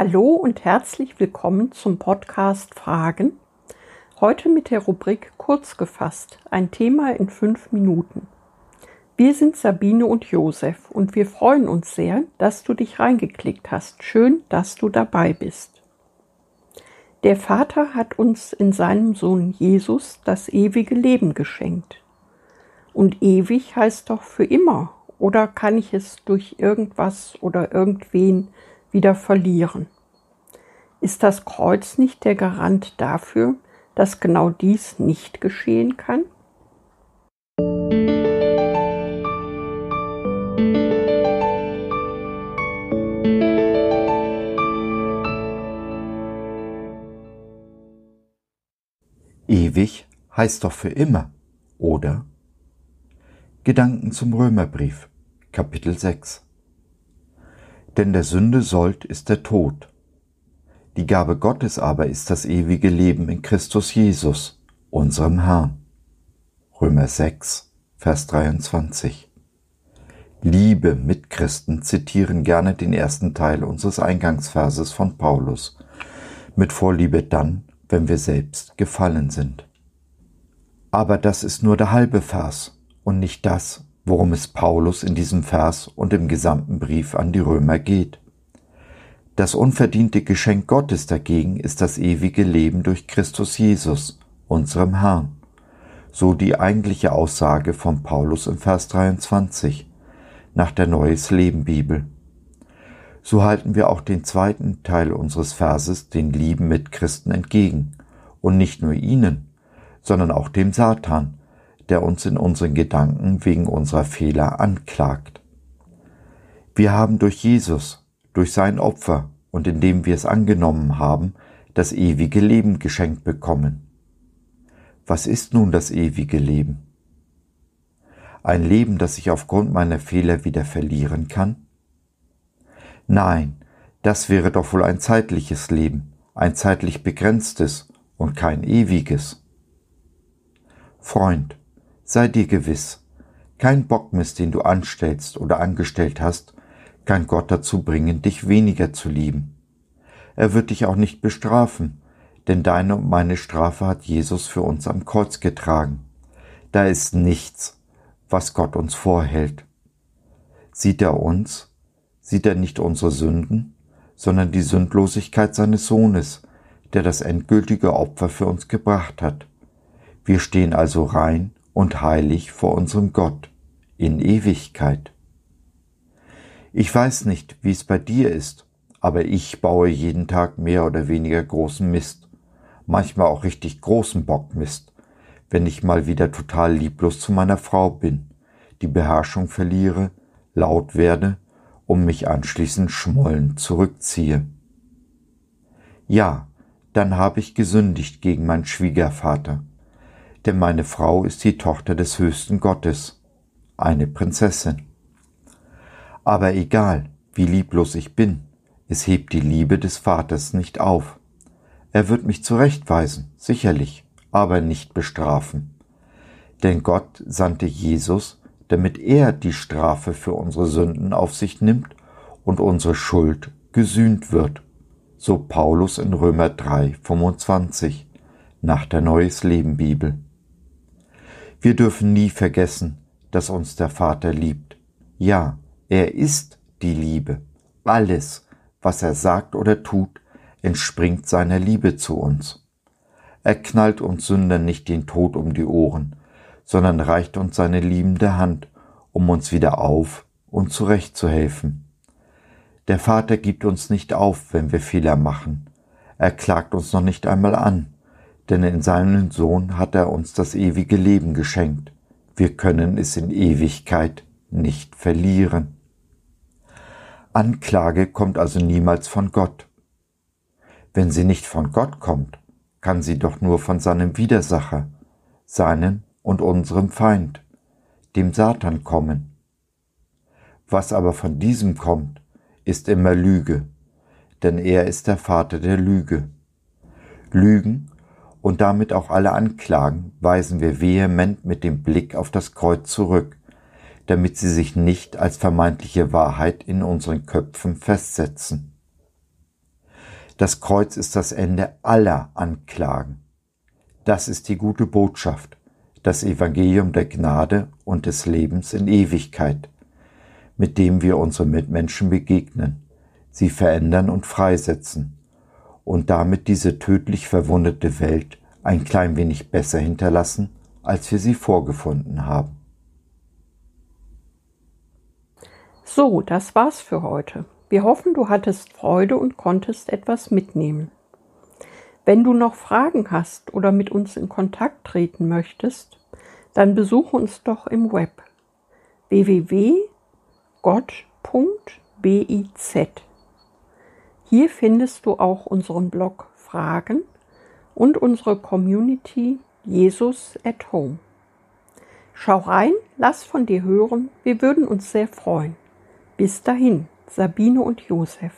Hallo und herzlich willkommen zum Podcast Fragen. Heute mit der Rubrik Kurz gefasst, ein Thema in fünf Minuten. Wir sind Sabine und Josef und wir freuen uns sehr, dass du dich reingeklickt hast. Schön, dass du dabei bist. Der Vater hat uns in seinem Sohn Jesus das ewige Leben geschenkt. Und ewig heißt doch für immer, oder kann ich es durch irgendwas oder irgendwen wieder verlieren? Ist das Kreuz nicht der Garant dafür, dass genau dies nicht geschehen kann? Ewig heißt doch für immer, oder? Gedanken zum Römerbrief, Kapitel 6 Denn der Sünde sollt ist der Tod, die Gabe Gottes aber ist das ewige Leben in Christus Jesus, unserem Herrn. Römer 6, Vers 23. Liebe Mitchristen zitieren gerne den ersten Teil unseres Eingangsverses von Paulus, mit Vorliebe dann, wenn wir selbst gefallen sind. Aber das ist nur der halbe Vers und nicht das, worum es Paulus in diesem Vers und im gesamten Brief an die Römer geht. Das unverdiente Geschenk Gottes dagegen ist das ewige Leben durch Christus Jesus, unserem Herrn. So die eigentliche Aussage von Paulus im Vers 23 nach der Neues Leben Bibel. So halten wir auch den zweiten Teil unseres Verses den lieben Mitchristen entgegen und nicht nur ihnen, sondern auch dem Satan, der uns in unseren Gedanken wegen unserer Fehler anklagt. Wir haben durch Jesus, durch sein Opfer und indem wir es angenommen haben, das ewige Leben geschenkt bekommen. Was ist nun das ewige Leben? Ein Leben, das ich aufgrund meiner Fehler wieder verlieren kann? Nein, das wäre doch wohl ein zeitliches Leben, ein zeitlich begrenztes und kein ewiges. Freund, sei dir gewiss, kein Bockmist, den du anstellst oder angestellt hast, kann Gott dazu bringen, dich weniger zu lieben. Er wird dich auch nicht bestrafen, denn deine und meine Strafe hat Jesus für uns am Kreuz getragen. Da ist nichts, was Gott uns vorhält. Sieht er uns? Sieht er nicht unsere Sünden, sondern die Sündlosigkeit seines Sohnes, der das endgültige Opfer für uns gebracht hat. Wir stehen also rein und heilig vor unserem Gott in Ewigkeit. Ich weiß nicht, wie es bei dir ist, aber ich baue jeden Tag mehr oder weniger großen Mist. Manchmal auch richtig großen Bockmist, wenn ich mal wieder total lieblos zu meiner Frau bin, die Beherrschung verliere, laut werde und mich anschließend schmollen zurückziehe. Ja, dann habe ich gesündigt gegen meinen Schwiegervater, denn meine Frau ist die Tochter des höchsten Gottes, eine Prinzessin. Aber egal, wie lieblos ich bin, es hebt die Liebe des Vaters nicht auf. Er wird mich zurechtweisen, sicherlich, aber nicht bestrafen. Denn Gott sandte Jesus, damit er die Strafe für unsere Sünden auf sich nimmt und unsere Schuld gesühnt wird. So Paulus in Römer 3, 25 nach der Neues Leben Bibel. Wir dürfen nie vergessen, dass uns der Vater liebt. Ja, er ist die Liebe. Alles, was er sagt oder tut, entspringt seiner Liebe zu uns. Er knallt uns Sündern nicht den Tod um die Ohren, sondern reicht uns seine liebende Hand, um uns wieder auf und zurechtzuhelfen. Der Vater gibt uns nicht auf, wenn wir Fehler machen. Er klagt uns noch nicht einmal an, denn in seinem Sohn hat er uns das ewige Leben geschenkt. Wir können es in Ewigkeit nicht verlieren. Anklage kommt also niemals von Gott. Wenn sie nicht von Gott kommt, kann sie doch nur von seinem Widersacher, seinem und unserem Feind, dem Satan kommen. Was aber von diesem kommt, ist immer Lüge, denn er ist der Vater der Lüge. Lügen und damit auch alle Anklagen weisen wir vehement mit dem Blick auf das Kreuz zurück, damit sie sich nicht als vermeintliche Wahrheit in unseren Köpfen festsetzen. Das Kreuz ist das Ende aller Anklagen. Das ist die gute Botschaft, das Evangelium der Gnade und des Lebens in Ewigkeit, mit dem wir unseren Mitmenschen begegnen, sie verändern und freisetzen und damit diese tödlich verwundete Welt ein klein wenig besser hinterlassen, als wir sie vorgefunden haben. So, das war's für heute. Wir hoffen, du hattest Freude und konntest etwas mitnehmen. Wenn du noch Fragen hast oder mit uns in Kontakt treten möchtest, dann besuche uns doch im Web www.gott.biz. Hier findest du auch unseren Blog Fragen und unsere Community Jesus at Home. Schau rein, lass von dir hören, wir würden uns sehr freuen. Bis dahin, Sabine und Josef.